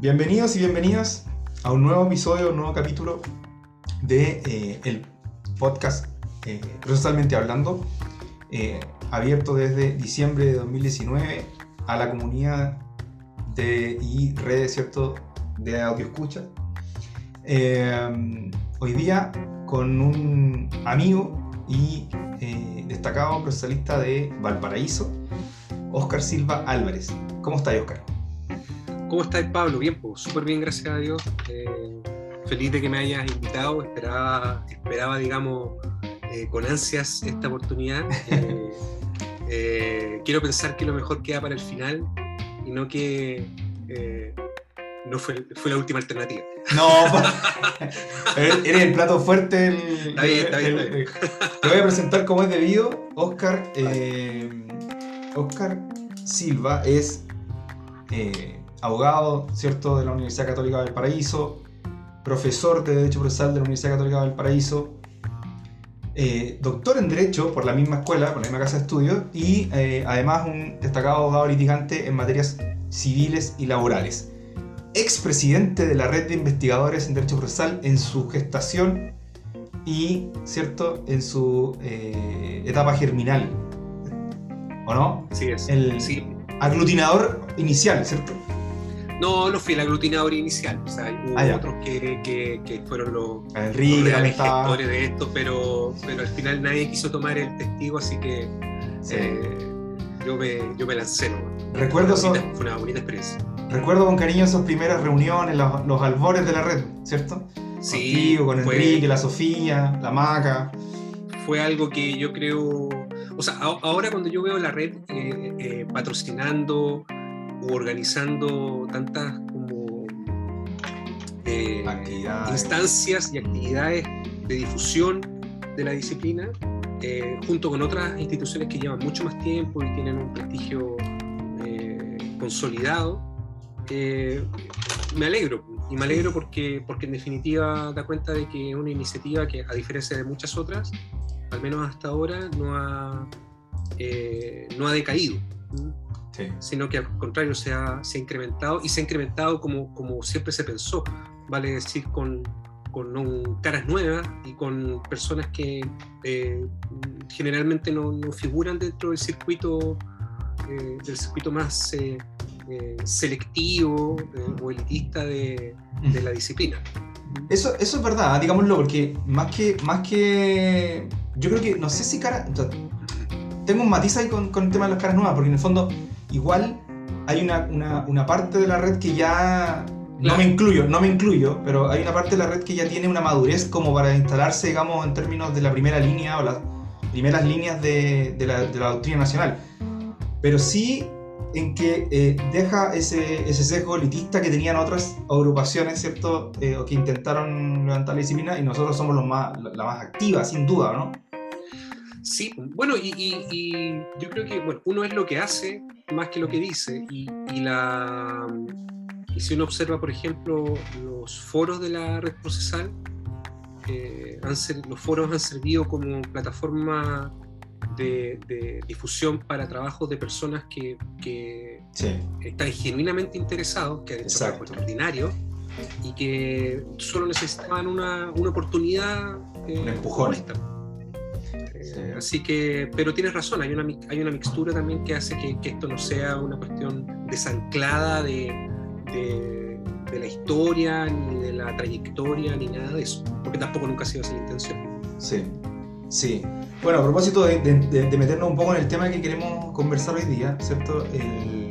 Bienvenidos y bienvenidas a un nuevo episodio, un nuevo capítulo de eh, el podcast eh, Procesalmente Hablando, eh, abierto desde diciembre de 2019 a la comunidad de, y redes ¿cierto? de audio escucha. hoy día con un amigo y destacado procesalista de Valparaíso, Oscar Silva Álvarez. ¿Cómo estás, Oscar? ¿Cómo estás, Pablo? Bien, pues súper bien, gracias a Dios. Eh, feliz de que me hayas invitado. Esperaba, esperaba digamos, eh, con ansias esta oportunidad. Eh, quiero pensar que lo mejor queda para el final y no que no fue, fue, la última alternativa. No, eres el plato fuerte. está bien, está bien, Te voy a presentar como es debido. Oscar, Oscar Silva es abogado, ¿cierto?, de la Universidad Católica del Paraíso, profesor de Derecho Procesal de la Universidad Católica del Paraíso, eh, doctor en Derecho por la misma escuela, por la misma casa de estudios, y eh, además un destacado abogado litigante en materias civiles y laborales. Expresidente de la Red de Investigadores en Derecho Procesal en su gestación y, ¿cierto?, en su eh, etapa germinal. ¿O no? Sí, es. El sí. aglutinador inicial, ¿cierto? No, no fui el aglutinador inicial, o sea, hubo ah, otros que, que, fueron los, Enrique, los gestores de esto, pero, pero al final nadie quiso tomar el testigo, así que eh, yo, me, yo me lancé. ¿no? Recuerdo fue una, bonita, fue una bonita experiencia. Recuerdo con cariño esas primeras reuniones, los, los albores de la red, ¿cierto? Sí. Contigo, con Enrique, la Sofía, la Maca. Fue algo que yo creo, o sea, ahora cuando yo veo la red eh, eh, patrocinando organizando tantas como eh, instancias y actividades de difusión de la disciplina, eh, junto con otras instituciones que llevan mucho más tiempo y tienen un prestigio eh, consolidado, me alegro. Y me alegro porque, porque en definitiva da cuenta de que es una iniciativa que, a diferencia de muchas otras, al menos hasta ahora, no ha, no ha decaído sino que al contrario se ha, se ha, incrementado y se ha incrementado como, como siempre se pensó, vale decir, con, con caras nuevas y con personas que eh, generalmente no, no, figuran dentro del circuito, eh, del circuito más eh, selectivo o elitista de, de, la disciplina. Eso, eso es verdad, digámoslo, porque más que, más que. Yo creo que, no sé si cara. Tengo un matiz ahí con, con el tema de las caras nuevas, porque en el fondo igual hay una, una, parte de la red que ya no me incluyo, no me incluyo, pero hay una parte de la red que ya tiene una madurez como para instalarse, digamos, en términos de la primera línea o las primeras líneas de, de, la, de la, doctrina nacional. Pero sí en que eh, deja ese, ese sesgo elitista que tenían otras agrupaciones, ¿cierto? Eh, o que intentaron levantar la disciplina y nosotros somos los más, la más activa, sin duda, ¿no? Sí, bueno, y, y, yo creo que bueno, uno es lo que hace más que lo que dice. Y, la, y si uno observa, por ejemplo, los foros de la red procesal, eh, los foros han servido como plataforma de, difusión para trabajos de personas que, que están genuinamente interesados, que han hecho trabajo extraordinario y que solo necesitaban una, una oportunidad eh, un empujón. Así que, pero tienes razón, hay una, hay una mixtura también que hace que, que esto no sea una cuestión desanclada de, de, la historia, ni de la trayectoria, ni nada de eso, porque tampoco nunca ha sido esa la intención. Sí, sí. Bueno, a propósito de, de, meternos un poco en el tema que queremos conversar hoy día, ¿cierto? El,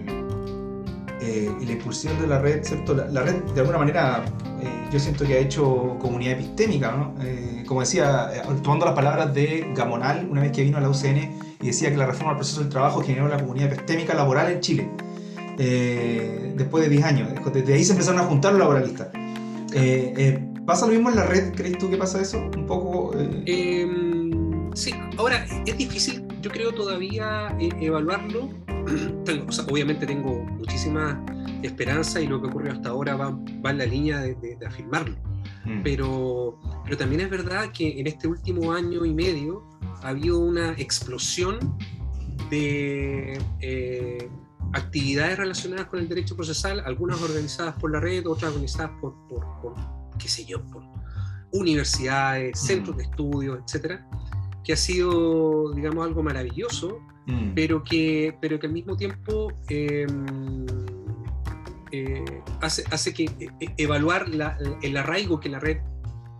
eh, la impulsión de la red, ¿cierto? La, red, de alguna manera, eh, yo siento que ha hecho comunidad epistémica, ¿no? Eh, como decía, tomando las palabras de Gamonal, una vez que vino a la UCN y decía que la reforma del proceso del trabajo generó la comunidad epistémica laboral en Chile, después de 10 años. Desde ahí se empezaron a juntar los laboralistas. ¿Pasa lo mismo en la red? ¿Crees tú que pasa eso? Un poco... Em, sí, ahora es difícil, yo creo todavía evaluarlo obviamente tengo muchísima esperanza y lo que ocurrió hasta ahora va, en la línea de, afirmarlo. Mm. Pero, pero también es verdad que en este último año y medio ha habido una explosión de, eh, actividades relacionadas con el derecho procesal, algunas organizadas por la red, otras organizadas por, por, por qué sé yo, por universidades, centros de estudios, etcétera, que ha sido, digamos, algo maravilloso, Mm. pero, que, pero que al mismo tiempo eh, eh, hace, hace que eh, evaluar la- el arraigo que la red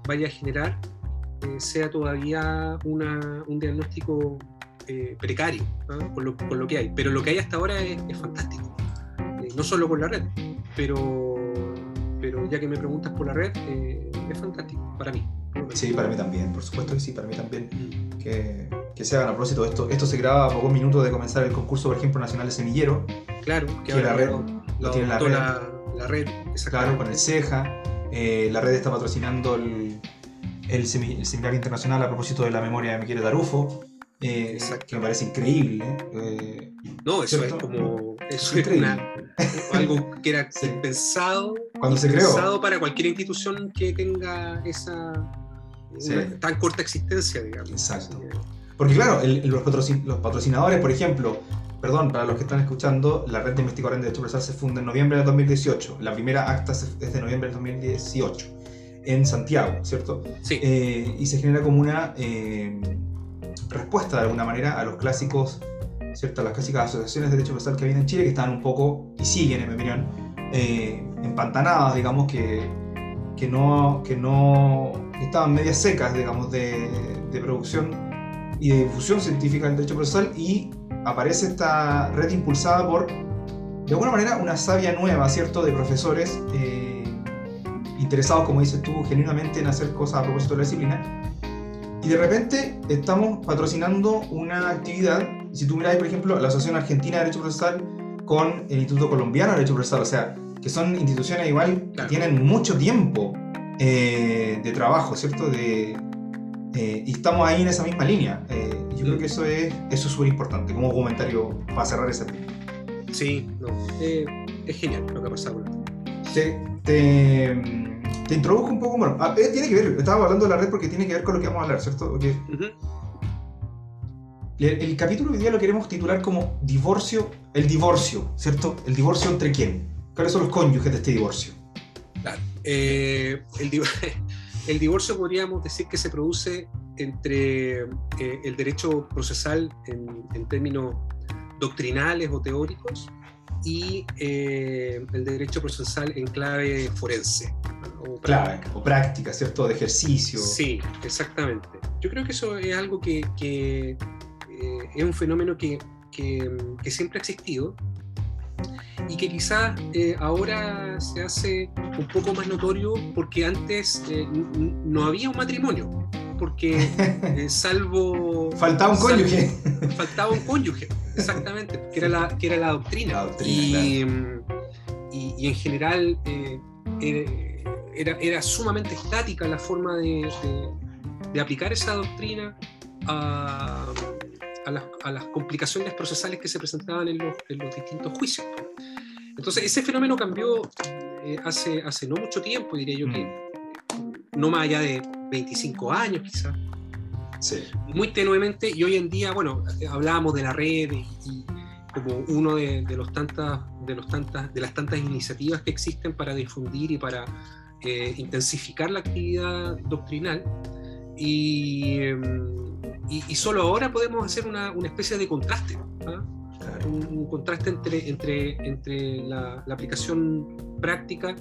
vaya a generar sea todavía una- un diagnóstico precario ¿ah? con, lo, con lo que hay. Pero lo que hay hasta ahora es, es fantástico. No solo con la red, pero, pero ya que me preguntas por la red, eh, es fantástico para mí. Sí, para mí también, por supuesto que sí, para mí también. Mm. Que, que se hagan a propósito esto. Esto se graba a pocos minutos de comenzar el concurso, por ejemplo, nacional de semillero. Claro, que Que la red, lo, lo tiene la red. la, la red, Claro, con el CEJA. Eh, la red está patrocinando el, el, semi- el seminario internacional a propósito de la memoria de Miquel Tarufo. Eh, que me parece increíble. eh, No, eso ¿Cierto? es como eso es una- algo que era Sí. pensado, Cuando se creó. pensado para cualquier institución que tenga esa Sí. una tan corta existencia, digamos. Exacto. Porque claro, el- los, patrocin- los patrocinadores, por ejemplo, perdón, para los que están escuchando, la red de investigadores en Derecho Procesal se funda en noviembre del 2018. La primera acta es de noviembre del 2018 en Santiago, ¿cierto? Sí, Eh, y se genera como una eh, respuesta de alguna manera a los clásicos, ¿cierto? A las clásicas asociaciones de derecho procesal que había en Chile, que estaban un poco, y siguen en mi opinión, eh, empantanadas, digamos, que, que no, que no que estaban medias secas, digamos, de, de producción y de difusión científica del derecho procesal, y aparece esta red impulsada por, de alguna manera, una savia nueva, ¿cierto?, de profesores eh, interesados, como dices tú, genuinamente en hacer cosas a propósito de la disciplina. Y de repente estamos patrocinando una actividad, si tú miras, por ejemplo, la Asociación Argentina de Derecho Procesal con el Instituto Colombiano de Derecho Procesal, o sea, que son instituciones igual Claro. que tienen mucho tiempo eh, de trabajo, ¿cierto? De, eh, y estamos ahí en esa misma línea. Eh, yo creo que eso es eso es súper importante como comentario para cerrar ese punto. sí, no. es genial lo que ha pasado. Te, te, te introdujo un poco, bueno, ah, eh, tiene que ver, estaba hablando de la red porque tiene que ver con lo que vamos a hablar, ¿cierto? Porque Ujú. el, el capítulo hoy día lo queremos titular como divorcio, el divorcio, ¿cierto? ¿El divorcio entre quién? ¿Cuáles son los cónyuges de este divorcio? Claro. Eh, el, div- el divorcio podríamos decir que se produce entre eh, el derecho procesal en, en términos doctrinales o teóricos y eh, el derecho procesal en clave forense. Clave, práctica. o práctica, ¿cierto? De ejercicio. Sí, exactamente. Yo creo que eso es algo que, que, eh, es un fenómeno que, que, que siempre ha existido y que quizás eh, ahora se hace un poco más notorio porque antes eh, no había un matrimonio, porque salvo... Faltaba un cónyuge. faltaba un cónyuge, exactamente, que era la, que era la doctrina. La doctrina, y, mm, y- y en general eh, era, era sumamente estática la forma de, de- de aplicar esa doctrina a, a las, a las complicaciones procesales que se presentaban en los, en los distintos juicios. Entonces, ese fenómeno cambió eh, hace, hace no mucho tiempo, diría yo que Mm. no más allá de 25 años quizás Sí. muy tenuemente y hoy en día, bueno, hablábamos de la red y, y como uno de, de los tantas, de, los tantas, de las tantas iniciativas que existen para difundir y para eh, intensificar la actividad doctrinal. Y, em, y, y solo ahora podemos hacer una, una especie de contraste, ¿ah? Un, un contraste entre, entre, entre la, la aplicación práctica,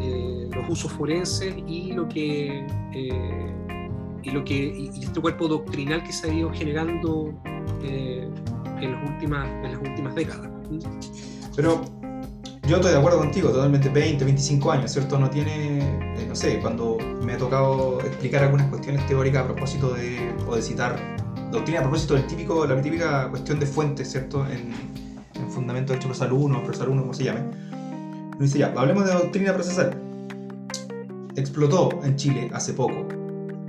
eh, los usos forenses y lo que eh, y lo que y este cuerpo doctrinal que se ha ido generando eh, en, las últimas, en las últimas décadas. Pero yo estoy de acuerdo contigo, totalmente 20, 25 años, ¿cierto? No tiene, eh, no sé, cuando me ha tocado explicar algunas cuestiones teóricas a propósito de, o de citar doctrina a propósito del típico, la típica cuestión de fuentes, ¿cierto? En, en fundamento hecho procesal 1, procesal 1, como se llame. Uno dice ya, hablemos de doctrina procesal. Explotó en Chile hace poco.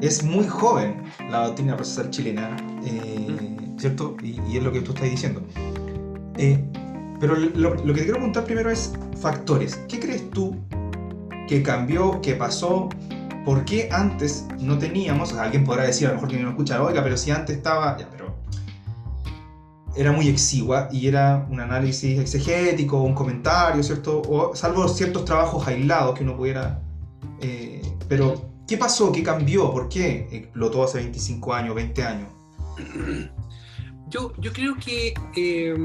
Es muy joven la doctrina procesal chilena, eh, ¿cierto? Y, y es lo que tú estás diciendo. Eh, pero lo, lo que te quiero preguntar primero es factores. ¿Qué crees tú que cambió, que pasó? ¿Por qué antes no teníamos? alguien podrá decir, a lo mejor que no escucha, oiga, pero si antes estaba. Ya, pero. era muy exigua y era un análisis exegético, un comentario, ¿cierto? O, salvo ciertos trabajos aislados que uno pudiera... eh, pero, ¿qué pasó? ¿Qué cambió? ¿Por qué explotó hace 25 años, 20 años? Yo, yo creo que eh,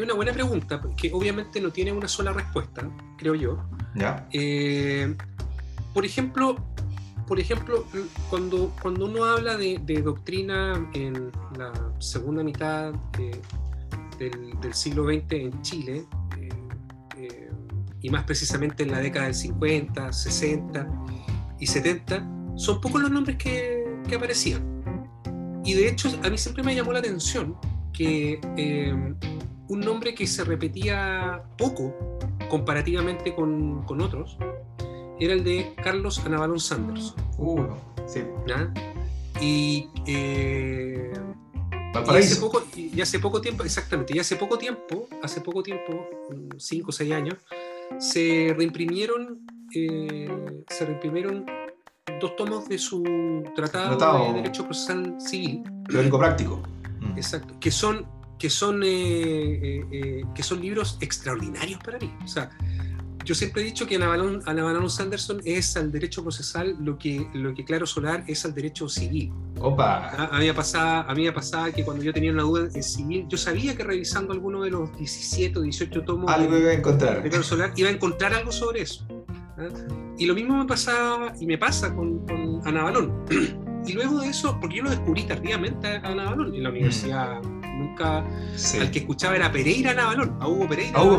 es una buena pregunta, que obviamente no tiene una sola respuesta, creo yo. ¿Ya? Eh, por ejemplo, por ejemplo, cuando, cuando uno habla de, de doctrina en la segunda mitad de- del, del siglo XX en Chile, eh, eh, y más precisamente en la década del 50, 60 y 70, son pocos los nombres que, que aparecían. Y de hecho, a mí siempre me llamó la atención que eh, un nombre que se repetía poco comparativamente con, con otros era el de Carlos Anabalón Sanders. Uh, sí. Y, eh, y hace poco, y hace poco tiempo, exactamente, y hace poco tiempo, hace poco tiempo, 5 o 6 años, se reimprimieron, eh, se reimprimieron dos tomos de su tratado, Tratado. de Derecho Procesal Civil, Teórico práctico. Mm. exacto, que son, que son, eh, eh, eh, que son libros extraordinarios para mí. O sea, yo siempre he dicho que Anabalón, Anabalón Sanderson es al derecho procesal lo que, lo que Claro Solar es al derecho civil. Opa. A, a mí me pasaba, a mí me pasaba que cuando yo tenía una duda en civil, yo sabía que revisando alguno de los 17 o 18 tomos Algo de, iba a de encontrar. Claro Solar iba a encontrar algo sobre eso. ¿ah? Y lo mismo me pasaba y me pasa con, con Ana Balón. Y luego de eso, porque yo lo descubrí tardíamente a Ana Balón en la universidad, nunca, Sí. al que escuchaba era Pereira Ana Balón, a Hugo Pereira. Hugo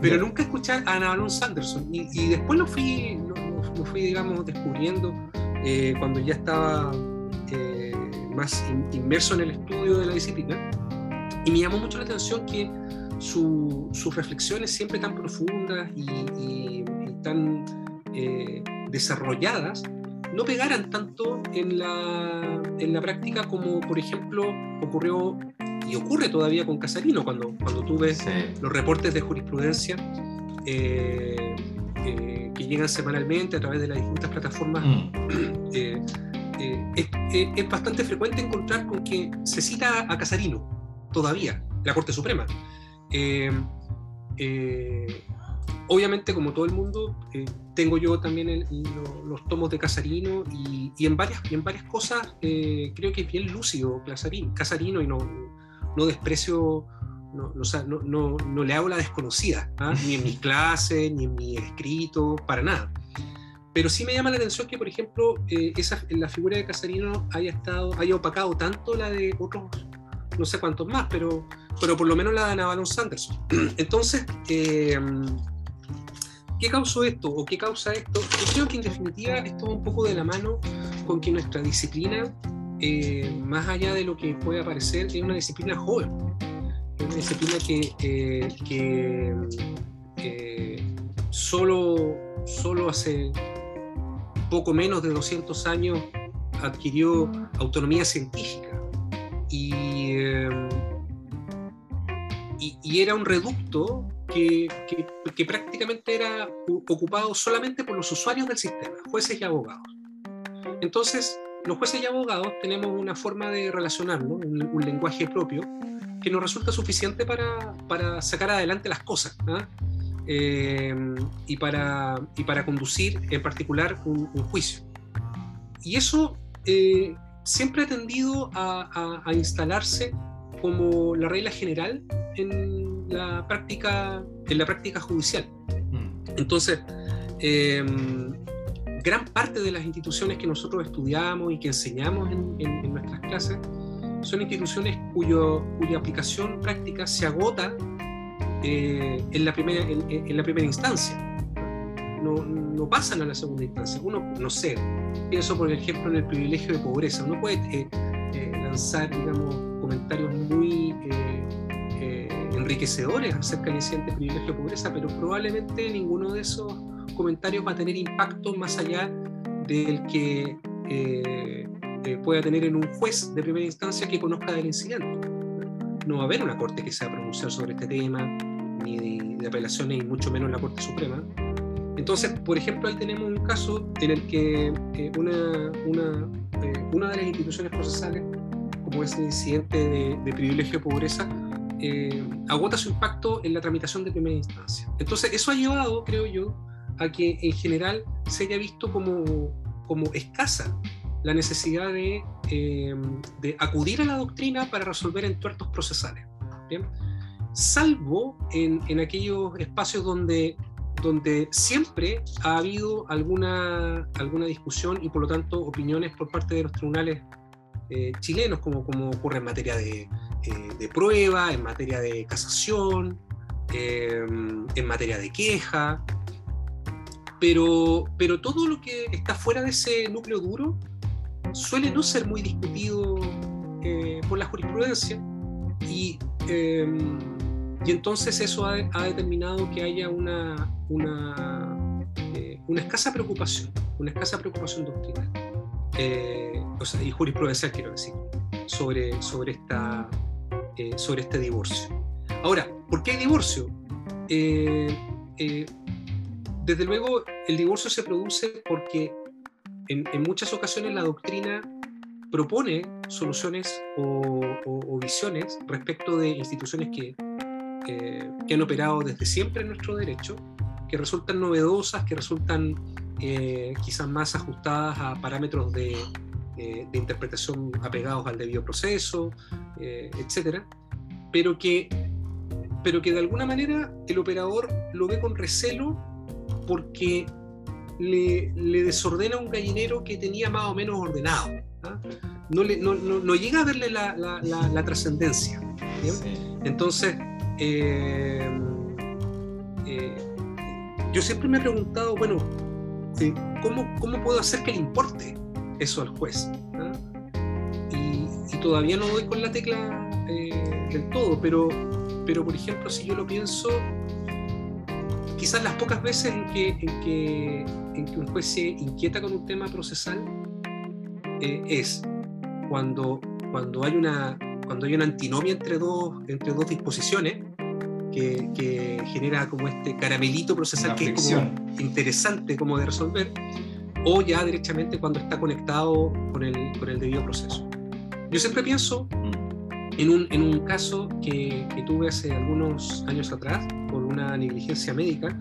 pero, no, nunca escuché a Ana Balón Sanderson. Y, y después lo fui, lo, lo- lo fui, digamos, descubriendo eh, cuando ya estaba eh, más in- inmerso en el estudio de la disciplina. Y me llamó mucho la atención que su- sus reflexiones siempre tan profundas y, y- y tan eh, desarrolladas no pegaran tanto en la, en la práctica como, por ejemplo, ocurrió y ocurre todavía con Casarino, cuando, cuando tú ves Sí. los reportes de jurisprudencia eh, eh, que llegan semanalmente a través de las distintas plataformas, Mm. eh, es, bastante frecuente encontrar con que se cita a Casarino todavía, la Corte Suprema. Eh, obviamente, como todo el mundo, eh, tengo yo también el- lo- los tomos de Casarino y, y en, varias, y en varias cosas eh, creo que es bien lúcido Casarino, Casarino y no, no desprecio, no, no, no- no- le hago la desconocida, ¿ah? ni en mis clases, ni en mi escrito, para nada. Pero sí me llama la atención que, por ejemplo, eh, esa, la figura de Casarino haya, estado, haya opacado tanto la de otros, no sé cuántos más, pero, pero por lo menos la de Navalon Sanderson. Entonces, eh, ¿qué causó esto o qué causa esto? Yo creo que en definitiva esto va un poco de la mano con que nuestra disciplina, eh, más allá de lo que puede parecer, es una disciplina joven. Es una disciplina que, eh, eh, solo, solo hace poco menos de 200 años adquirió autonomía científica y, eh, y era un reducto que, prácticamente era ocupado solamente por los usuarios del sistema, jueces y abogados. Entonces, los jueces y abogados tenemos una forma de relacionarnos, un, lenguaje propio, que nos resulta suficiente para, para sacar adelante las cosas. eh, y, para, y para conducir en particular un, juicio. Y eso eh, siempre ha tendido a- a instalarse como la regla general en la práctica, en la práctica judicial. Mm. Entonces, eh, gran parte de las instituciones que nosotros estudiamos y que enseñamos en, en- en nuestras clases son instituciones cuyo, cuya aplicación práctica se agota eh, en, la primera, en, en la primera instancia. No, no pasan a la segunda instancia. Uno, no sé, pienso por ejemplo en el privilegio de pobreza. Uno puede eh, eh, lanzar, digamos, comentarios muy enriquecedores acerca del incidente privilegio de pobreza, pero probablemente ninguno de esos comentarios va a tener impacto más allá del que eh, eh, pueda tener en un juez de primera instancia que conozca del incidente. No va a haber una corte que se va a pronunciar sobre este tema, ni de, de apelaciones, y mucho menos la Corte Suprema. Entonces, por ejemplo, ahí tenemos un caso en el que eh, una, una, eh, una de las instituciones procesales como ese incidente de, de pobreza, eh, agota su impacto en la tramitación de primera instancia. Entonces, eso ha llevado, creo yo, a que en general se haya visto como, como escasa la necesidad de, eh, de, acudir a la doctrina para resolver entuertos procesales. ¿bien? Salvo en, en, aquellos espacios donde, donde siempre ha habido alguna, alguna discusión y por lo tanto opiniones por parte de los tribunales eh, chilenos, como, como ocurre en materia de, eh, de prueba, en materia de casación, en materia de queja, pero, pero todo lo que está fuera de ese núcleo duro suele no ser muy discutido eh, por la jurisprudencia. Y, em, y entonces eso ha, determinado que haya una, una, eh, una, escasa preocupación, una escasa preocupación doctrinal, y jurisprudencial quiero decir, sobre, sobre, esta, sobre este divorcio. Ahora, ¿por qué hay divorcio? desde luego, el divorcio se produce porque en, muchas ocasiones la doctrina propone soluciones o, visiones respecto de instituciones que, que, han operado desde siempre en nuestro derecho, que resultan novedosas, que resultan eh, quizás más ajustadas a parámetros de, eh, de, interpretación apegados al debido proceso, eh, etc. Pero que, pero que de alguna manera el operador lo ve con recelo porque le, desordena un gallinero que tenía más o menos ordenado. ¿ah? No, no, llega a verle la, trascendencia. Entonces, eh, eh, yo siempre me he preguntado, bueno, ¿cómo, ¿cómo, puedo hacer que le importe eso al juez? ¿Ah? Y, todavía no doy con la tecla del todo, pero, pero por ejemplo, si yo lo pienso, quizás las pocas veces en que, en que, en que un juez se inquieta con un tema procesal eh, es cuando, cuando, hay una, cuando hay una antinomia entre dos, entre dos disposiciones que, que genera como este caramelito procesal que es como interesante como de resolver, o ya derechamente cuando está conectado con el, con el debido proceso. Yo siempre pienso en un, en un caso que, que, tuve hace algunos años atrás por una negligencia médica,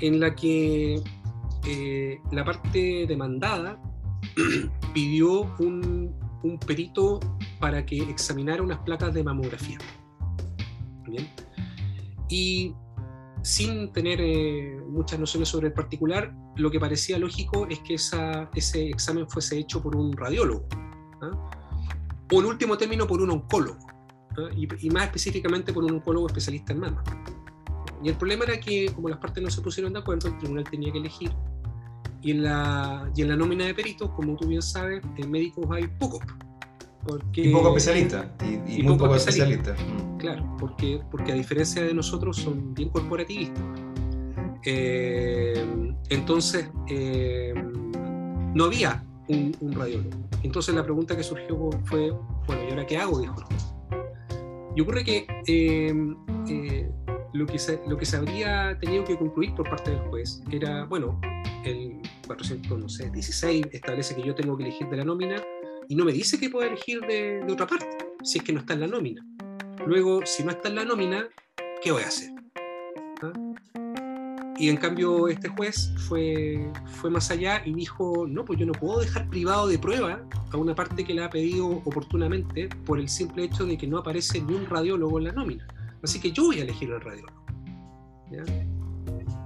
en la que eh, la parte demandada pidió un, un, perito para que examinara unas placas de mamografía. ¿Bien? Y sin tener eh, muchas nociones sobre el particular, lo que parecía lógico es que ese examen fuese hecho por un radiólogo. ¿ah? o en último término por un oncólogo, y, más específicamente por un oncólogo especialista en mama. Y el problema era que, como las partes no se pusieron de acuerdo, el tribunal tenía que elegir. Y en la, y en la nómina de peritos, como tú bien sabes, en médicos hay pocos. Porque, y poco especialistas. Y, muy poco especialistas. Mm. Claro, porque, porque a diferencia de nosotros son bien corporativistas. Eh, entonces, eh, no había un, un radiólogo. Entonces la pregunta que surgió fue, bueno, ¿y ahora qué hago? Dijo Y ocurre que em, eh, lo, que se, lo que se habría tenido que concluir por parte del juez era, bueno, el 416 establece que yo tengo que elegir de la nómina y no me dice que puedo elegir de, otra parte, si es que no está en la nómina. Luego, si no está en la nómina, ¿qué voy a hacer? ¿Ah? Y en cambio este juez fue, fue más allá y dijo, no, pues yo no puedo dejar privado de prueba a una parte que le ha pedido oportunamente por el simple hecho de que no aparece ni un radiólogo en la nómina. Así que yo voy a elegir al radiólogo.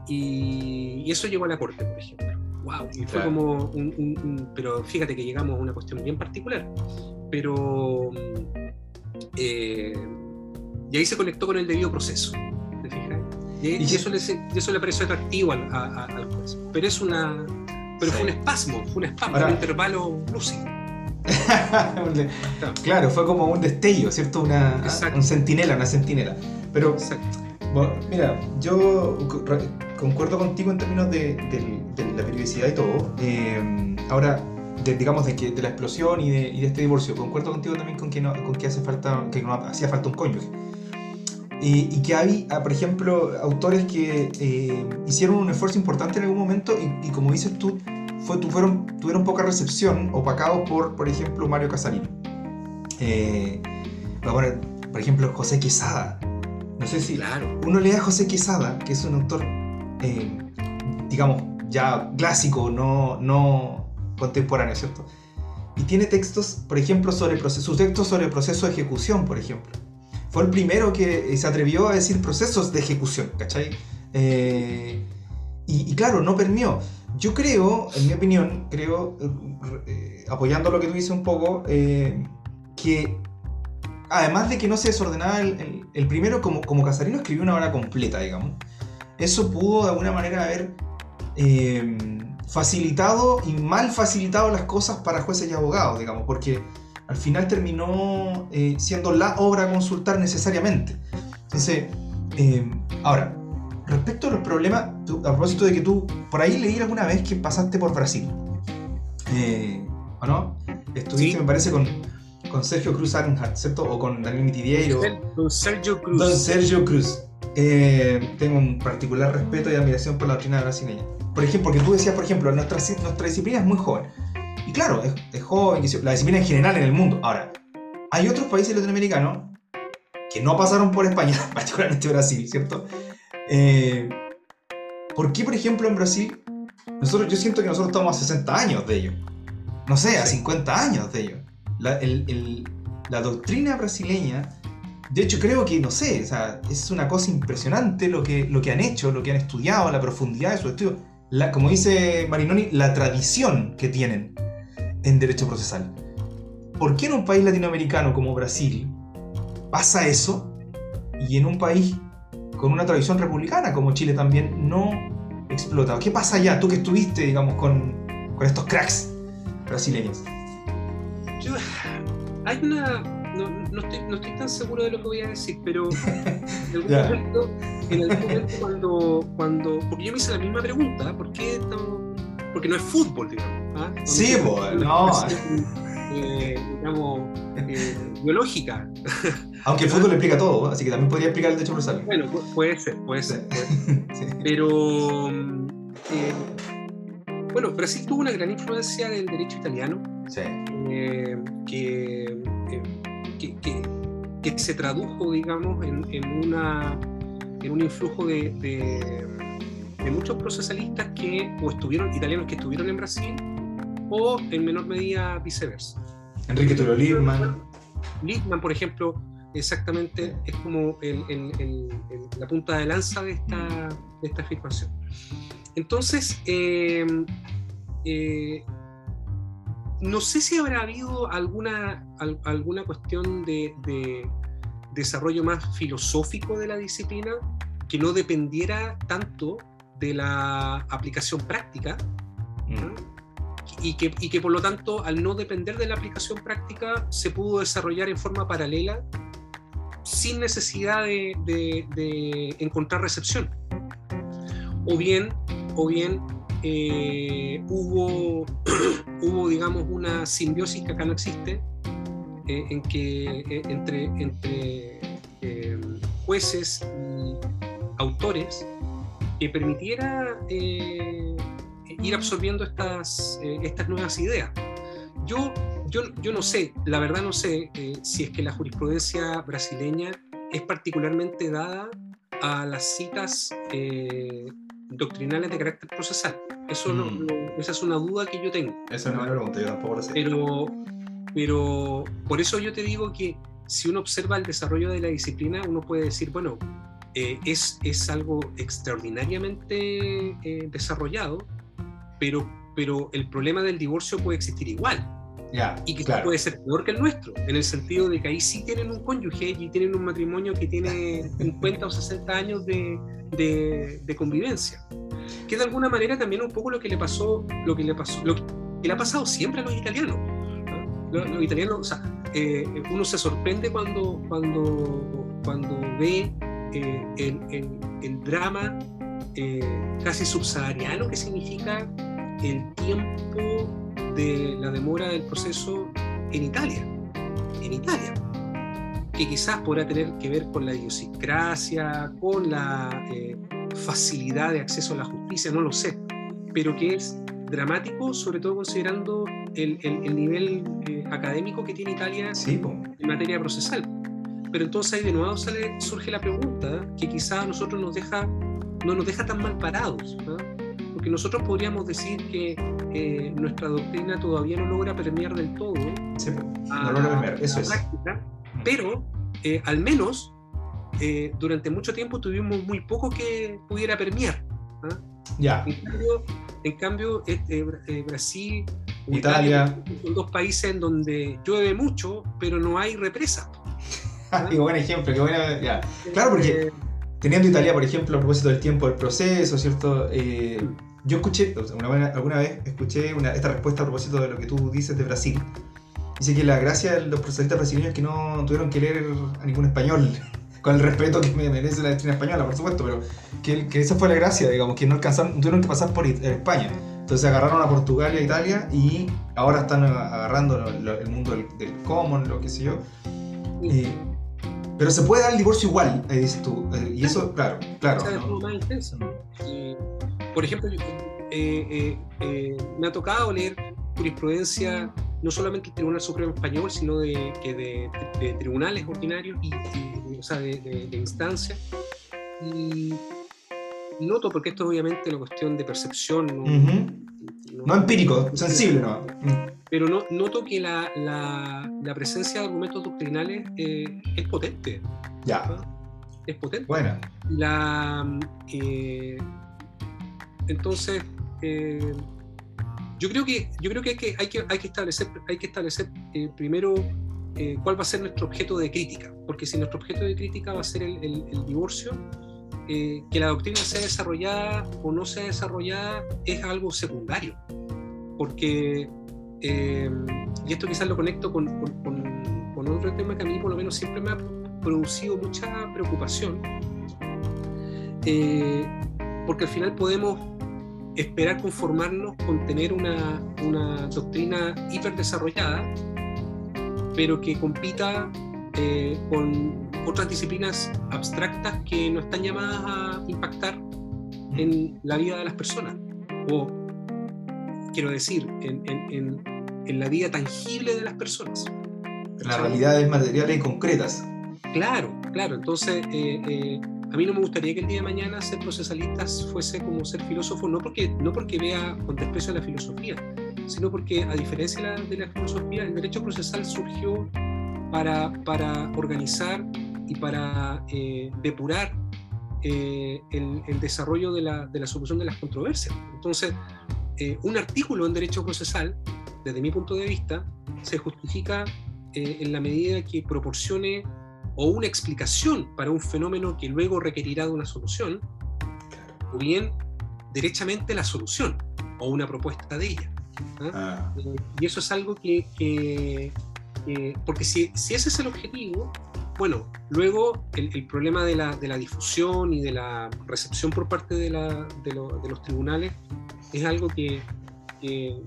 Y, eso llegó a la corte, por ejemplo. Wow, y fue como un, Pero fíjate que llegamos a una cuestión bien particular. Pero... Eh, y ahí se conectó con el debido proceso. Y, eso, le, eso le pareció atractivo al, al, juez. Pero es una. Pero fue un espasmo, fue un espasmo, un intervalo lúcido. claro, fue como un destello, ¿cierto? Una, un centinela, una centinela. Pero, mira, yo concuerdo contigo en términos de, la periodicidad y todo. Eh, ahora, digamos, de, que, de la explosión y de, y de, este divorcio, concuerdo contigo también con que, no, con que hace falta, que no hacía falta un cónyuge. Y, que hay, ah, por ejemplo, autores que eh, hicieron un esfuerzo importante en algún momento y, como dices tú, fue, tuvieron, tuvieron poca recepción, opacados por, por ejemplo, Mario Casalino. Eh, voy a poner, por ejemplo, José Quesada. No sé si Claro. uno lee a José Quesada, que es un autor, eh, digamos, ya clásico, no, no contemporáneo, ¿cierto? Y tiene textos, por ejemplo, sobre proceso, sus textos sobre el proceso de ejecución, por ejemplo. Fue el primero que se atrevió a decir procesos de ejecución, ¿cachai? Eh, y, y claro, no permió. Yo creo, en mi opinión, creo, eh, apoyando lo que tú dices un poco, eh, que además de que no se desordenaba el, el- el primero, como, como Casarino escribió una obra completa, digamos, eso pudo de alguna manera haber eh, facilitado y mal facilitado las cosas para jueces y abogados, digamos, porque al final terminó eh, siendo la obra a consultar necesariamente. Entonces, eh, ahora, respecto a los problemas, tú- a propósito de que tú por ahí leí alguna vez que pasaste por Brasil, ¿o no? Estuviste, Sí. me parece, con, con Sergio Cruz Arnhart, ¿cierto? O con Daniel Mitidiero. Don Sergio Cruz. Don Sergio Cruz. Eh, tengo un particular respeto y admiración por la doctrina brasileña. Por ejemplo, porque tú decías, por ejemplo, nuestra, nuestra disciplina es muy joven. Y claro, es, es joven, la disciplina en general en el mundo. Ahora, hay otros países latinoamericanos que no pasaron por España, particularmente Brasil, ¿cierto? Eh, ¿Por qué, por ejemplo, en Brasil, nosotros, yo siento que nosotros estamos a 60 años de ello? No sé, a Sí. 50 años de ello. La, el- el- la doctrina brasileña de hecho, creo que, no sé, o sea, es una cosa impresionante lo que, lo que han hecho, lo que han estudiado, la profundidad de su estudio. La, como dice Marinoni, la tradición que tienen en derecho procesal. ¿Por qué en un país latinoamericano como Brasil pasa eso y en un país con una tradición republicana como Chile también no explota? ¿Qué pasa allá? Tú que estuviste, digamos, con, con estos cracks brasileños. Yo- hay una. No, no estoy, no estoy tan seguro de lo que voy a decir, pero en algún momento, en algún momento cuando, cuando. Porque yo me hice la misma pregunta, ¿por qué estamos.? Porque no es fútbol, digamos. ¿ah? Sí, una no. eh, digamos, eh, biológica. Aunque el fútbol explica todo, así que también podría explicar el derecho procesal. Bueno, pu- puede ser, puede ser. puede ser. Sí. Pero. eh, bueno, Brasil tuvo una gran influencia del derecho italiano. Sí. eh, que, que, que- que se tradujo, digamos, en, en una, en un influjo de, de- de muchos procesalistas que o estuvieron, italianos que estuvieron en Brasil, o en menor medida viceversa. Enrique Turo Liebman. Lippmann, por ejemplo, exactamente es como el- el- el- el- la punta de lanza de esta, de esta afirmación. Entonces, eh, eh, no sé si habrá habido alguna, al- alguna cuestión de, de desarrollo más filosófico de la disciplina que no dependiera tanto de la aplicación práctica Mm. y que, y que por lo tanto al no depender de la aplicación práctica se pudo desarrollar en forma paralela sin necesidad de, de- de encontrar recepción. O bien, o bien eh, hubo, hubo, digamos, una simbiosis que acá no existe, eh, en que eh, entre, entre jueces y autores que permitiera ir absorbiendo estas, estas nuevas ideas. Yo, yo, yo no sé, la verdad no sé si es que la jurisprudencia brasileña es particularmente dada a las citas doctrinales de carácter procesal. Eso no- Mm. no- esa es una duda que yo tengo. Esa es una pregunta, yo tampoco lo sé. Pero, pero por eso yo te digo que si uno observa el desarrollo de la disciplina, uno puede decir, bueno, eh, es, es algo extraordinariamente eh, desarrollado, pero, pero el problema del divorcio puede existir igual. Ya, Y quizás claro. puede ser peor que el nuestro, en el sentido de que ahí sí tienen un cónyuge y tienen un matrimonio que tiene 50 o 60 años de, de- de convivencia. Que de alguna manera también un poco lo que le pasó, lo que le pasó, lo que le ha pasado siempre a los italianos. ¿no? Los, los italianos, o sea, eh, uno se sorprende cuando, cuando, cuando ve eh, el, el- el drama eh, casi subsahariano que significa el tiempo de la demora del proceso en Italia. En Italia. Que quizás podrá tener que ver con la idiosincrasia, con la eh, facilidad de acceso a la justicia, no lo sé. Pero que es dramático, sobre todo considerando el, el- el nivel eh, académico que tiene Italia Sí, en materia procesal. Pero entonces ahí de nuevo sale, surge la pregunta que quizás a nosotros nos deja, no nos deja tan mal parados. Porque nosotros podríamos decir que eh, nuestra doctrina todavía no logra permear del todo. Sí, no logra permear, eso es. Práctica, pero eh, al menos eh, durante mucho tiempo tuvimos muy poco que pudiera permear. ¿ah? Ya. En cambio, en Brasil, Italia, son dos países en donde llueve mucho, pero no hay represa. qué buen ejemplo, qué buena. Ya. Claro, porque teniendo Italia, por ejemplo, a propósito del tiempo del proceso, ¿cierto? Eh, yo escuché, alguna vez escuché esta respuesta a propósito de lo que tú dices de Brasil. Dice que la gracia de los procesalistas brasileños es que no tuvieron que leer a ningún español, con el respeto que me merece la doctrina española, por supuesto, pero que, que, esa fue la gracia, digamos, que no alcanzaron, tuvieron que pasar por España. Entonces agarraron a Portugal y a Italia y ahora están agarrando el mundo del, common, lo que sé yo. pero se puede dar el divorcio igual, dices tú. Eh, y eso, claro, claro. Por ejemplo, eh, eh, me ha tocado leer jurisprudencia no solamente del Tribunal Supremo Español, sino de, de, tribunales ordinarios y, o sea, de, instancias. Y noto, porque esto es obviamente una cuestión de percepción. No, empírico, sensible, ¿no? Pero no, noto que la, la, presencia de argumentos doctrinales eh, es potente. Ya. Es potente. Bueno. La, eh, entonces, eh, yo creo que, yo creo que, hay, que, hay, que, establecer, hay que establecer primero cuál va a ser nuestro objeto de crítica. Porque si nuestro objeto de crítica va a ser el, divorcio, eh, que la doctrina sea desarrollada o no sea desarrollada es algo secundario, porque, eh, y esto quizás lo conecto con, otro tema que a mí por lo menos siempre me ha producido mucha preocupación, eh, porque al final podemos esperar conformarnos con tener una, una doctrina hiperdesarrollada, pero que compita con otras disciplinas abstractas que no están llamadas a impactar en la vida de las personas. O, quiero decir, en, en, en, la vida tangible de las personas. Las realidades materiales y concretas. Claro, claro. Entonces, eh, eh, a mí no me gustaría que el día de mañana ser procesalista fuese como ser filósofo, no porque, no porque vea con desprecio la filosofía, sino porque, a diferencia de la, filosofía, el derecho procesal surgió para, para organizar y para eh, depurar eh, el, desarrollo de la, de la, solución de las controversias. Entonces, eh, un artículo en derecho procesal, desde mi punto de vista, se justifica en la medida que proporcione o una explicación para un fenómeno que luego requerirá de una solución, o bien derechamente la solución o una propuesta de ella. ¿ah? Ah. y eso es algo que, que, porque si, si, ese es el objetivo, bueno, luego el, problema de la, de la, difusión y de la recepción por parte de, la, de, los tribunales es algo que,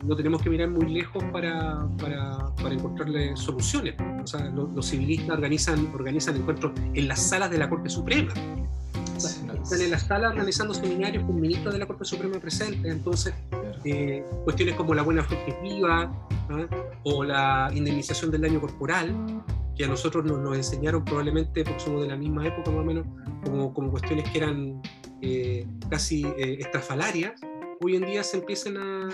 no tenemos que mirar muy lejos para, para, para encontrarle soluciones. O sea, los, civilistas organizan, organizan encuentros en las salas de la Corte Suprema. están en las salas organizando seminarios con ministros de la Corte Suprema presentes. Entonces, eh, cuestiones como la buena fe ¿ah? o la indemnización del daño corporal que a nosotros nos, nos, enseñaron probablemente, porque somos de la misma época más o menos, como, como cuestiones que eran eh, casi eh, estrafalarias, hoy en día se empiezan a,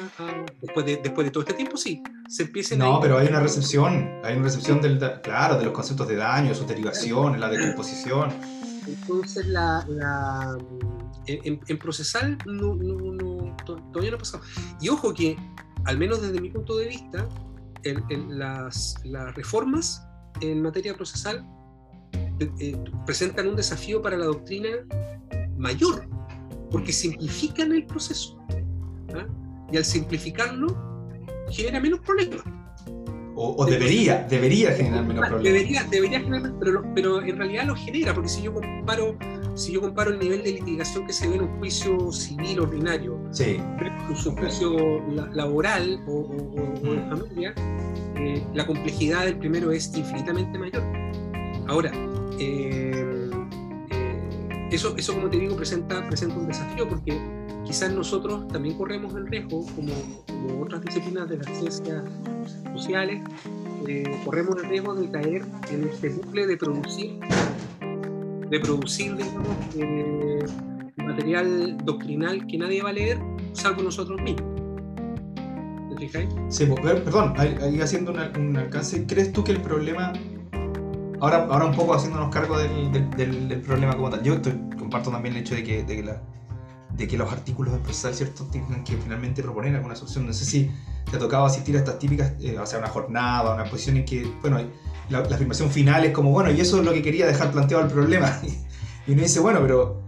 después, de, después de todo este tiempo, sí, se empiezan no, pero hay una recepción, hay una recepción del, claro, de los conceptos de daño, de su derivación, la decomposición. Entonces, la, la en, en, procesal no, no, no, todavía no ha pasado. Y ojo que, al menos desde mi punto de vista, en, las, las reformas en materia procesal eh, eh, presentan un desafío para la doctrina mayor, porque simplifican el proceso. ¿ah? Y al simplificarlo, genera menos problemas. O, debería, debería generar menos problemas. Debería, debería generar, pero, pero en realidad lo genera, porque si yo comparo si yo comparo el nivel de litigación que se ve en un juicio civil ordinario sí. versus un juicio laboral o, o, en mm. familia, eh, la complejidad del primero es infinitamente mayor. Ahora, eh, eso, eso, como te digo, presenta, presenta un desafío porque quizás nosotros también corremos el riesgo, como, otras disciplinas de las ciencias sociales, eh, corremos el riesgo de caer en este bucle de producir, de producir, digamos, eh, material doctrinal que nadie va a leer, salvo nosotros mismos. ¿Te fijáis? Sí, perdón, ahí, haciendo un alcance, ¿crees tú que el problema, ahora, ahora un poco haciéndonos cargo del, del, problema como tal, yo comparto también el hecho de que, de que la de que los artículos de procesal, ¿cierto?, tengan que finalmente proponer alguna solución. No sé si te ha tocado asistir a estas típicas, eh, o sea, una jornada, una posición en que, bueno, la, afirmación final es como, bueno, y eso es lo que quería dejar planteado el problema. y uno dice, bueno, pero,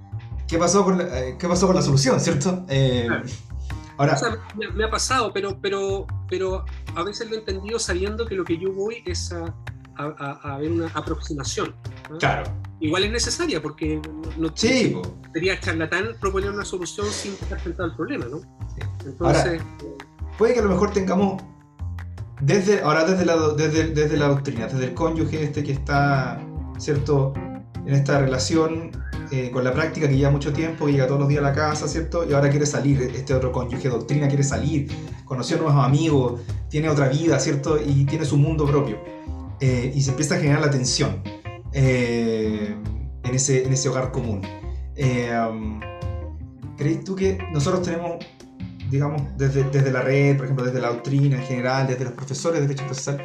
¿qué pasó con la, eh, ¿qué pasó con la solución, ¿cierto? Eh, ahora, o sea, me, ha pasado, pero, pero, pero a veces lo he entendido sabiendo que lo que yo voy es a, a, a ver una aproximación. Claro igual es necesaria porque no sí, sería charlatán proponer una solución sin estar frente al problema, ¿no? Entonces, puede que a lo mejor tengamos desde ahora desde la desde, desde la doctrina, desde el cónyuge este que está, cierto, en esta relación eh, con la práctica que lleva mucho tiempo, que llega todos los días a la casa, ¿cierto? Y ahora quiere salir, este otro cónyuge doctrina quiere salir, conoció nuevos amigos, tiene otra vida, ¿cierto? Y tiene su mundo propio. Eh, y se empieza a generar la tensión. Eh, en, ese, en ese hogar común. Eh, um, ¿Crees tú que nosotros tenemos, digamos, desde, desde la red, por ejemplo, desde la doctrina en general, desde los profesores de derecho procesal,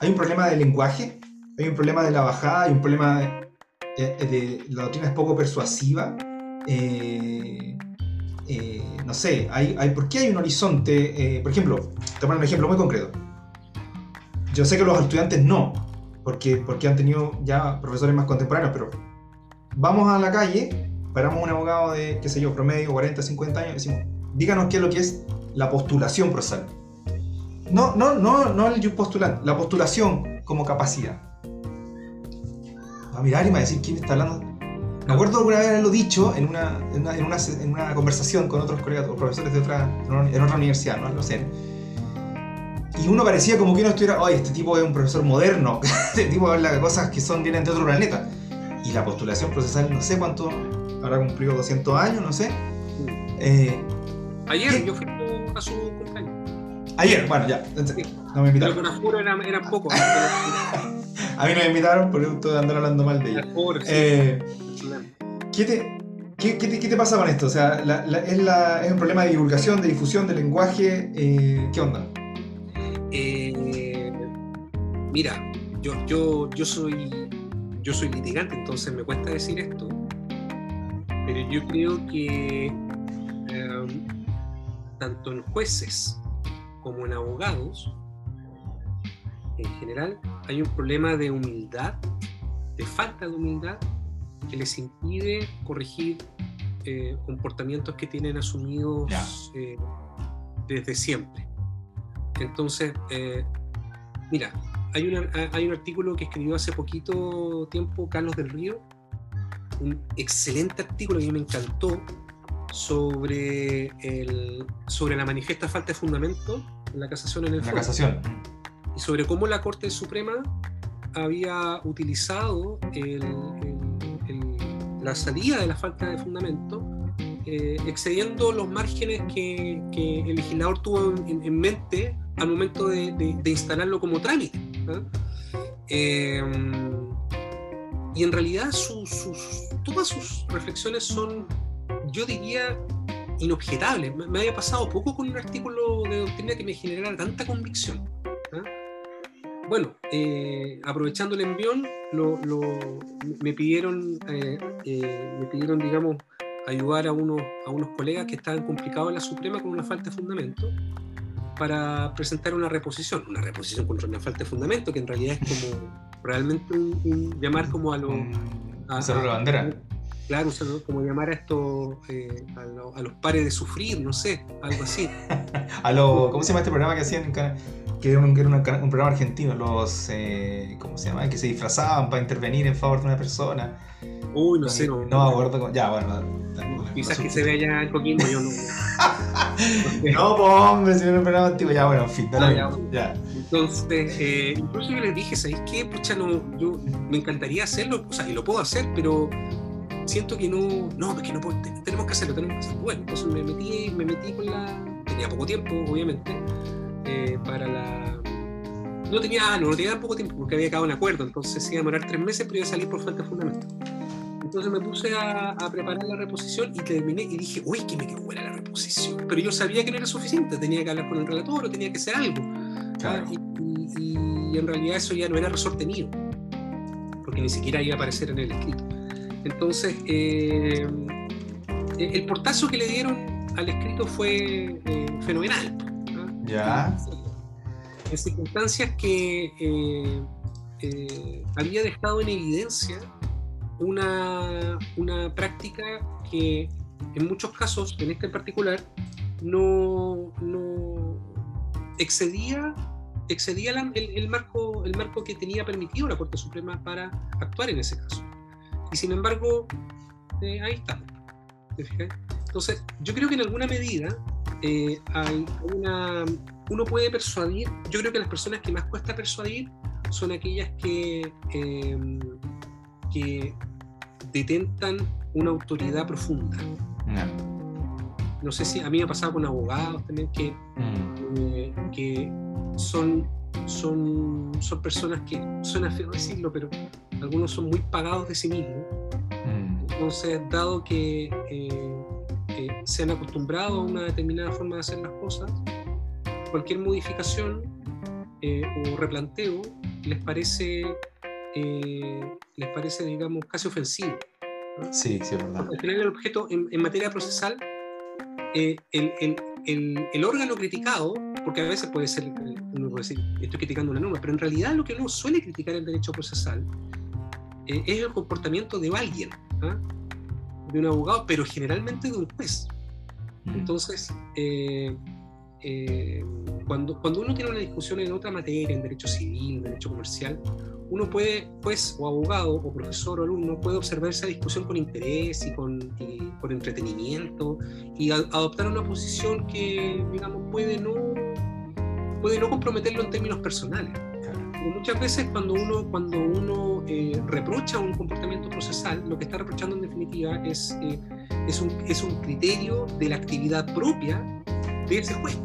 hay un problema de lenguaje, hay un problema de la bajada, hay un problema de, de, la doctrina es poco persuasiva? Eh, no sé, hay, hay, ¿por qué hay un horizonte? por ejemplo, pongo un ejemplo muy concreto. Yo sé que los estudiantes no, porque, porque han tenido ya profesores más contemporáneos, pero vamos a la calle, paramos un abogado de, qué sé yo, promedio, 40, 50 años, y decimos, díganos qué es lo que es la postulación procesal. No, no, no, no el postulante, la postulación como capacidad. Va a mirar y va a decir quién está hablando. Me acuerdo alguna vez haberlo dicho en una, en una, en una, conversación con otros colegas o profesores de otra, en otra universidad, no lo sé y uno parecía como que uno estuviera, ay, este tipo es un profesor moderno, este tipo habla cosas que son vienen de otro planeta. Y la postulación procesal, no sé cuánto, habrá cumplido 200 años, no sé. Eh, Ayer yo fui a su cumpleaños. Ayer, bueno, ya. No me invitaron. Pero con eran, eran pocos. a mí no me invitaron por esto de andar hablando mal de ella. Eh, ¿qué, te, qué, qué, te, ¿Qué te pasa con esto? O sea, la, es, la, es, un problema de divulgación, de difusión, de lenguaje. Eh, ¿Qué onda? Eh, mira, yo, yo, yo, soy, yo soy litigante, entonces me cuesta decir esto, pero yo creo que em, tanto en jueces como en abogados, en general, hay un problema de humildad, de falta de humildad, que les impide corregir eh, comportamientos que tienen asumidos eh, desde siempre. Entonces, eh, mira, hay, hay un artículo que escribió hace poquito tiempo Carlos del Río, un excelente artículo que me encantó sobre, el, sobre la manifiesta falta de fundamento en la casación en el La casación. Y sobre cómo la Corte Suprema había utilizado la salida de la falta de fundamento eh, excediendo los márgenes que, el legislador tuvo en, mente al momento de, instalarlo como trámite. Eh, y en realidad sus, todas sus reflexiones son, yo diría, inobjetables. Me, había pasado poco con un artículo de doctrina que me generara tanta convicción. Bueno, eh, aprovechando el envión, me pidieron, me pidieron, digamos, ayudar a unos, a unos colegas que estaban complicados en la Suprema con una falta de fundamento para presentar una reposición, una reposición contra una falta de fundamento, que en realidad es como realmente un, llamar como a los... A, la bandera. Claro, como llamar a esto, eh, a, los pares de sufrir, no sé, algo así. a lo, ¿Cómo se llama este programa que hacían? Que era un, que era un, programa argentino, los, eh, ¿cómo se llama? Que se disfrazaban para intervenir en favor de una persona. Uy, no, sé. No, no me acuerdo. Ya, bueno. Quizás que se vea ya en Coquimbo, yo no. no, pues hombre, si no programa antiguo, ya, bueno, en fin, dale. Ah, ya, Entonces, eh, incluso yo les dije, ¿sabéis qué? Pucha, no, yo me encantaría hacerlo, o sea, y lo puedo hacer, pero siento que no, no, es que no puedo, tenemos que hacerlo, tenemos que hacerlo. Bueno, entonces me metí, me metí con la, tenía poco tiempo, obviamente, eh, para la no tenía, no, no tenía poco tiempo porque había acabado un acuerdo, entonces iba a demorar tres meses, pero iba a salir por falta de fundamento. Entonces me puse a, a, preparar la reposición y terminé y dije, uy, que me quedó buena la reposición. Pero yo sabía que no era suficiente, tenía que hablar con el relator o tenía que hacer algo. Claro. Y, y, y, en realidad eso ya no era resorte mío, porque ni siquiera iba a aparecer en el escrito. Entonces, eh, el portazo que le dieron al escrito fue eh, fenomenal. ¿no? Ya. En circunstancias que eh, eh, había dejado en evidencia una, una práctica que en muchos casos, en este en particular, no, no excedía, excedía el, marco, el marco que tenía permitido la Corte Suprema para actuar en ese caso. Y sin embargo, eh, ahí está. Entonces, yo creo que en alguna medida eh, hay una, uno puede persuadir, yo creo que las personas que más cuesta persuadir son aquellas que, eh, que detentan una autoridad profunda. No. no. sé si a mí me ha pasado con abogados también que, mm. eh, que son, son, son personas que, suena feo decirlo, pero algunos son muy pagados de sí mismos. Mm. Entonces, dado que eh, eh, se han acostumbrado a una determinada forma de hacer las cosas, cualquier modificación eh, o replanteo les parece, eh, les parece, digamos, casi ofensivo. ¿no? Sí, sí, es verdad. Al final, el objeto en, en materia procesal, eh, el, el, el, el, órgano criticado, porque a veces puede ser, uno puede decir, estoy criticando una norma, pero en realidad lo que uno suele criticar en derecho procesal eh, es el comportamiento de alguien, ¿ah? de un abogado, pero generalmente de un juez. Entonces, eh, eh, cuando, cuando uno tiene una discusión en otra materia, en derecho civil, en derecho comercial, uno puede, pues, o abogado, o profesor, o alumno, puede observar esa discusión con interés y con, entretenimiento y adoptar una posición que, digamos, puede no, puede no comprometerlo en términos personales. Muchas veces cuando uno, cuando uno eh, reprocha un comportamiento procesal, lo que está reprochando en definitiva es, eh, es, un, es un criterio de la actividad propia de ese juez.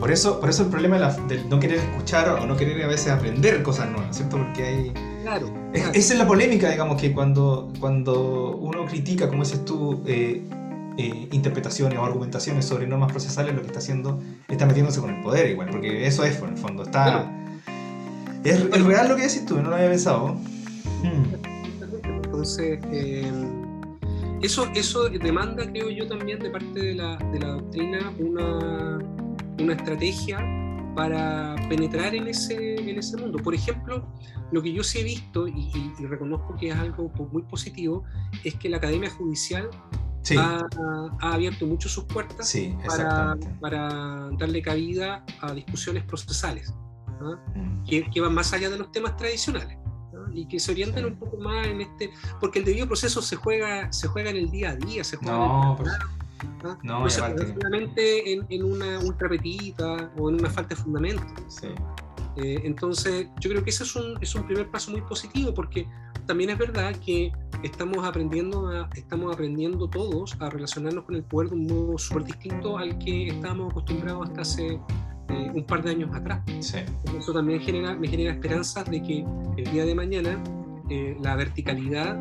Por eso, por eso el problema de, la, de, no querer escuchar o no querer a veces aprender cosas nuevas, ¿cierto? Porque hay... Claro. Es, claro. Esa es la polémica, digamos, que cuando, cuando uno critica, como dices tú, eh, eh, interpretaciones o argumentaciones sobre normas procesales, lo que está haciendo, está metiéndose con el poder igual, porque eso es, en el fondo, está... Claro. Es, es, real lo que decís tú, no lo había pensado. Hmm. Entonces, eh, eso, eso demanda, creo yo, también de parte de la, de la doctrina una, una estrategia para penetrar en ese, en ese mundo. Por ejemplo, lo que yo sí he visto y, y, y reconozco que es algo muy positivo es que la Academia Judicial sí. ha, ha, abierto mucho sus puertas sí, para, para, darle cabida a discusiones procesales ¿no? mm. que, que, van más allá de los temas tradicionales. ¿no? Y que se orientan un poco más en este, porque el debido proceso se juega, se juega en el día a día, se juega no, en el ¿no? No, no solamente en, en, una ultrapetita o en una falta de fundamento. Sí. Eh, entonces, yo creo que ese es un, es un primer paso muy positivo porque también es verdad que estamos aprendiendo, a, estamos aprendiendo todos a relacionarnos con el poder de un modo súper distinto al que estábamos acostumbrados hasta hace eh, un par de años atrás. Sí. Eso también genera, me genera esperanzas de que el día de mañana eh, la verticalidad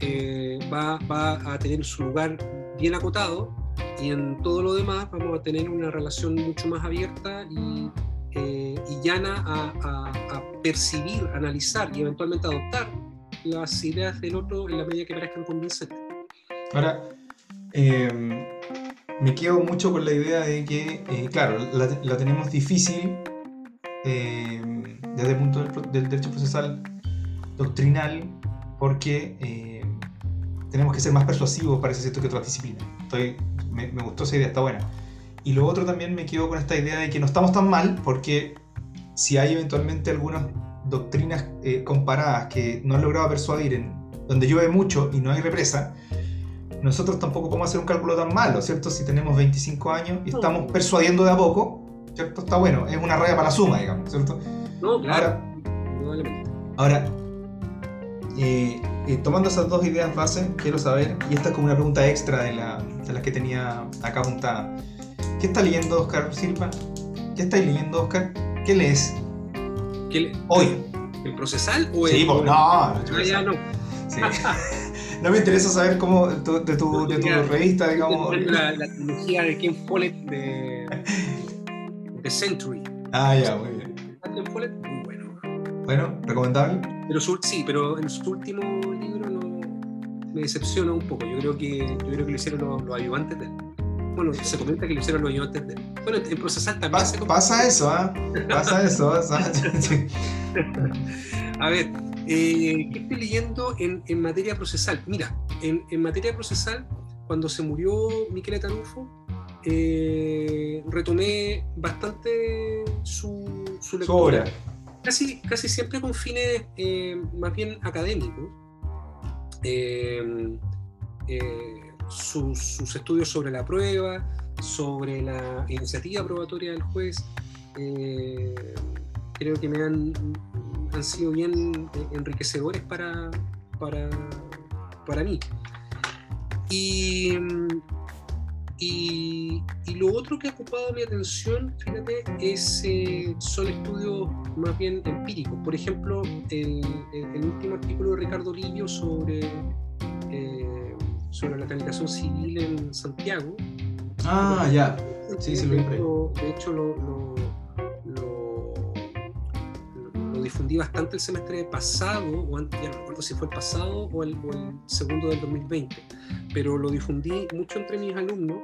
eh, va, va a tener su lugar bien acotado y en todo lo demás vamos a tener una relación mucho más abierta y, eh, y llana a, a, a, percibir, analizar y eventualmente adoptar las ideas del otro en la medida que parezcan convincentes. Ahora, eh, me quedo mucho con la idea de que, eh, claro, la, la, tenemos difícil eh, desde el punto del, del, derecho procesal doctrinal porque eh, tenemos que ser más persuasivos, parece cierto, que otras disciplinas. Estoy, me, me, gustó esa idea, está buena. Y lo otro también me quedo con esta idea de que no estamos tan mal, porque si hay eventualmente algunas doctrinas eh, comparadas que no han logrado persuadir, en donde llueve mucho y no hay represa, nosotros tampoco podemos hacer un cálculo tan malo, ¿cierto? Si tenemos 25 años y estamos persuadiendo de a poco, ¿cierto? Está bueno, es una raya para la suma, digamos, ¿cierto? No, claro. Ahora, ahora eh, eh, tomando esas dos ideas base, quiero saber, y esta es como una pregunta extra de, la, de las que tenía acá apuntada. ¿Qué está leyendo Oscar Silva? ¿Qué estáis leyendo, Oscar? ¿Qué lees? Hoy. ¿El procesal o sí, el.? no, ah, no. Sí. no me interesa saber cómo de tu, de tu, de tu revista, digamos. La, la trilogía de Ken Follett de, de Century. Ah, ya, muy bien. Ken Follett, muy bueno. Bueno, recomendable. Pero su, sí, pero en su último libro no, me decepciona un poco. Yo creo que, yo creo que lo hicieron los, los ayudantes de él. Bueno, se comenta que lo hicieron los ayudantes de él. Bueno, en Procesal también se Pasa eso, ¿ah? ¿eh? Pasa eso. A ver, eh, ¿qué estoy leyendo en, en, materia procesal? Mira, en, en, materia procesal, cuando se murió Miquel Tarufo, eh, retomé bastante su, su lectura. Su Casi, casi siempre con fines eh, más bien académicos. Eh, sus, sus, estudios sobre la prueba, sobre la iniciativa probatoria del juez, creo que me han, han sido bien enriquecedores para, para, para mí. Y, y, y, lo otro que ha ocupado mi atención, fíjate, es, eh, son estudios más bien empíricos. Por ejemplo, el, el, el último artículo de Ricardo Lillo sobre, eh, sobre la tramitación civil en Santiago. Ah, ya. Sí, sí, lo de, hecho, de hecho, lo, lo, lo, difundí bastante el semestre pasado, o antes, ya no recuerdo si fue el pasado o el, o el segundo del 2020 pero lo difundí mucho entre mis alumnos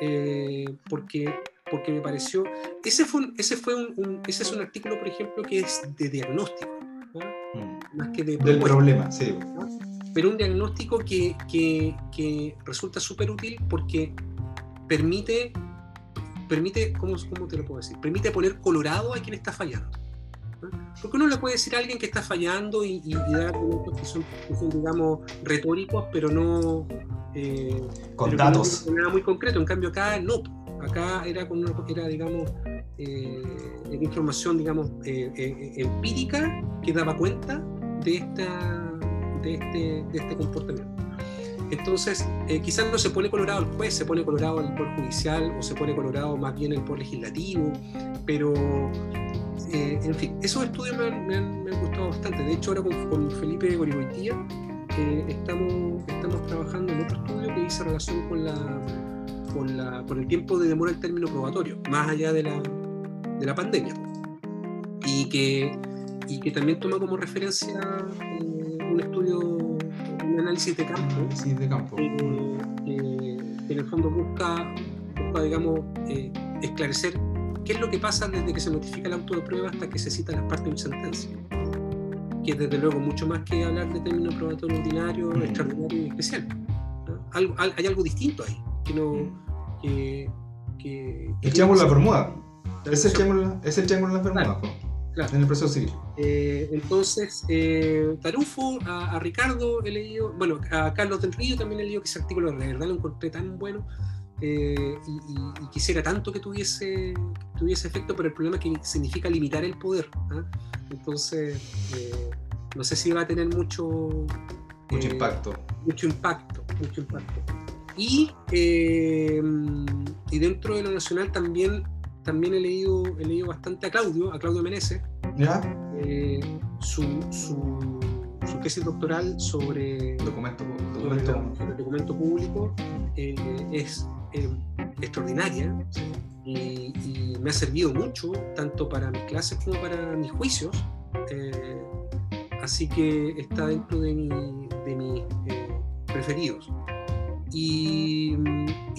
eh, porque, porque me pareció, ese fue, ese fue un, un, ese es un artículo, por ejemplo, que es de diagnóstico, ¿no? mm. más que de del problema, sí. ¿no? Pero un diagnóstico que, que, que resulta súper útil porque permite, permite ¿cómo, ¿cómo te lo puedo decir? Permite poner colorado a quien está fallando. Porque uno le puede decir a alguien que está fallando y, y, y dar argumentos que son, que son, digamos, retóricos, pero no. Eh, con pero datos. No nada muy concreto. En cambio, acá no. Acá era, con una, era digamos, eh, información, digamos, eh, eh, empírica que daba cuenta de, esta, de, este, de este comportamiento. Entonces, eh, quizás no se pone colorado el juez, se pone colorado el poder judicial o se pone colorado más bien el poder legislativo, pero eh, en fin, esos estudios me han, me, han, me han, gustado bastante. De hecho, ahora con, con Felipe Gorigoitía eh, estamos, estamos trabajando en otro estudio que dice relación con, la, con, la, con el tiempo de demora del término probatorio, más allá de la, de la pandemia. Y que, y que también toma como referencia eh, un estudio, un análisis de campo. Análisis de campo. Que en el fondo busca, busca digamos, esclarecer qué es lo que pasa desde que se notifica el auto de prueba hasta que se citan las partes de sentencia. Que es desde luego mucho más que hablar de término probatorio ordinario, mm. extraordinario y especial. ¿no? Algo, hay algo distinto ahí, que no... Que, que, el triángulo de la Bermuda. Es el triángulo, es el triángulo de las Bermudas, claro, claro. en el proceso civil. Eh, entonces, eh, Tarufo, a, a, Ricardo he leído, bueno, a Carlos del Río también he leído que ese artículo de verdad lo encontré tan bueno eh, y, y, y, quisiera tanto que tuviese, tuviese efecto, pero el problema es que significa limitar el poder. ¿eh? Entonces, eh, no sé si va a tener mucho, mucho impacto. Mucho impacto, mucho impacto. Y, y dentro de lo nacional también, también he, leído, he leído bastante a Claudio, a Claudio Menezes. ¿Ya? su, su, su tesis doctoral sobre documento, documento, sobre documento público eh, es eh, extraordinaria y, me ha servido mucho, tanto para mis clases como para mis juicios. Eh, así que está dentro de, mi, de mis eh, preferidos. Y,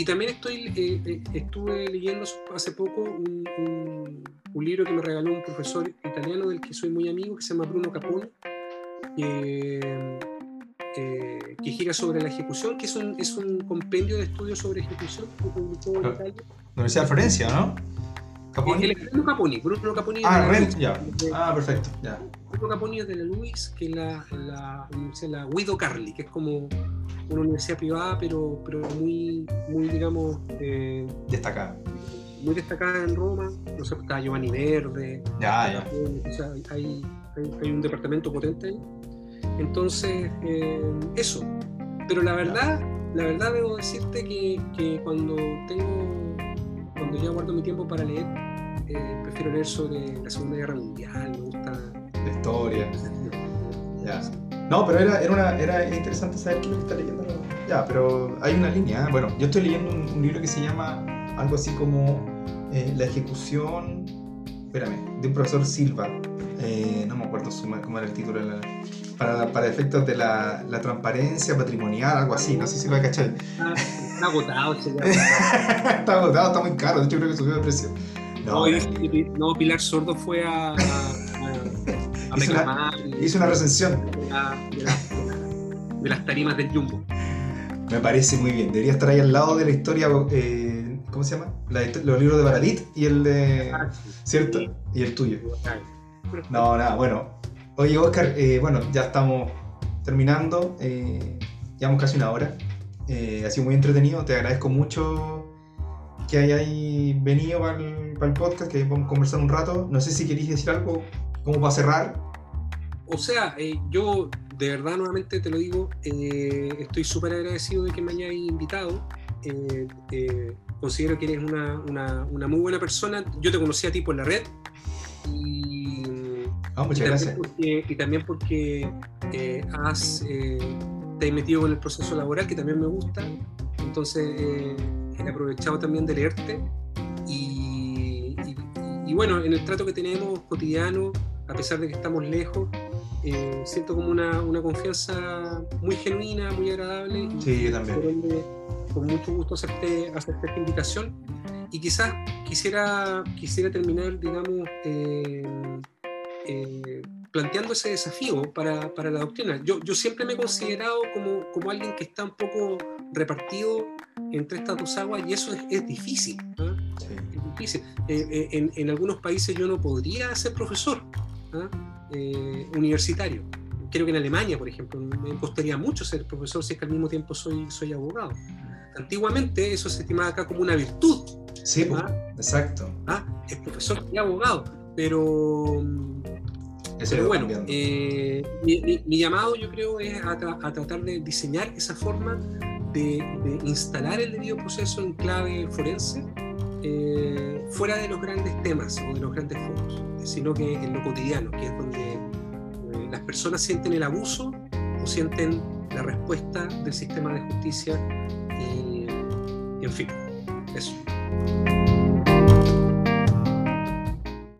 también estoy, estuve leyendo hace poco un, libro que me regaló un profesor italiano del que soy muy amigo, que se llama Bruno Capone, eh, que gira sobre la ejecución, que es un, es un compendio de estudios sobre ejecución que publicó en Italia. Universidad de Florencia, ¿no? Caponi. El, Caponi, Bruno Caponi. Ah, Ren, ya. De, ah, perfecto, ya. Bruno Caponi es de la Luis, que es la, la universidad, la Guido Carli, que es como una universidad privada, pero, pero muy, muy digamos... Eh, destacada. Muy destacada en Roma. No sé, está Giovanni Verde. Ya, ya. O sea, hay, hay, hay, un departamento potente ahí. Entonces, eh, eso. Pero la verdad, la verdad debo decirte que, que, cuando tengo, cuando ya guardo mi tiempo para leer, eh, prefiero leer sobre la Segunda Guerra Mundial, me gusta... La historia. Ya. No, pero era, era, una, era interesante saber qué es lo que está leyendo. Ya, pero hay una línea. ¿eh? Bueno, yo estoy leyendo un, un libro que se llama algo así como eh, La ejecución, espérame, de un profesor Silva. Eh, no me acuerdo su- cómo era el título. la- para, para efectos de la, la transparencia patrimonial, algo así. No sé si lo cachai. Está, está agotado está agotado, está muy caro. De hecho, creo que subió de precio. No, No, dice que- no, Pilar Sordo fue a, a, a- a Hizo una- y- hice una recensión. de, la- de la- de las tarimas del Jumbo. Me parece muy bien. Debería estar ahí al lado de la historia. eh, ¿Cómo se llama? La los libros de Baradit y el de. ¿Cierto? Y el tuyo. No, nada, bueno. Oye, Oscar, eh, bueno, ya estamos terminando. eh, llevamos casi una hora. Eh, ha sido muy entretenido. Te agradezco mucho que hayáis venido para el, podcast, que vamos a conversar un rato. No sé si queréis decir algo como para cerrar. O sea, eh, yo de verdad nuevamente te lo digo, estoy súper agradecido de que me hayáis invitado. Considero que eres una, una- muy buena persona. Yo te conocí a ti por la red Y muchas también gracias. porque, y también porque eh, has, eh, te has metido con el proceso laboral, que también me gusta. Entonces, eh, he aprovechado también de leerte. Y, y- y bueno, en el trato que tenemos cotidiano, a pesar de que estamos lejos, eh, siento como una, una confianza muy genuina, muy agradable. y Sí, yo también. con mucho gusto hacerte, hacerte esta invitación. Y quizás quisiera, quisiera terminar, digamos, eh, planteando ese desafío para, para la doctrina. Yo, yo siempre me he considerado como, como alguien que está un poco repartido entre estas dos aguas y eso es, es difícil. ¿ah? Sí. Es difícil. Eh, eh, en, en algunos países yo no podría ser profesor ¿ah? Eh, universitario. Creo que en Alemania, por ejemplo, me costaría mucho ser profesor si es que al mismo tiempo soy, soy abogado. Antiguamente eso se estimaba acá como una virtud. Sí, ¿ah? exacto. Es profesor y abogado. Pero, pero bueno, eh, mi, mi- mi llamado yo creo es a, tra- a tratar de diseñar esa forma de, de instalar el debido proceso en clave forense eh, fuera de los grandes temas o de los grandes focos, sino que en lo cotidiano, que es donde eh, las personas sienten el abuso o sienten la respuesta del sistema de justicia y, en fin, eso.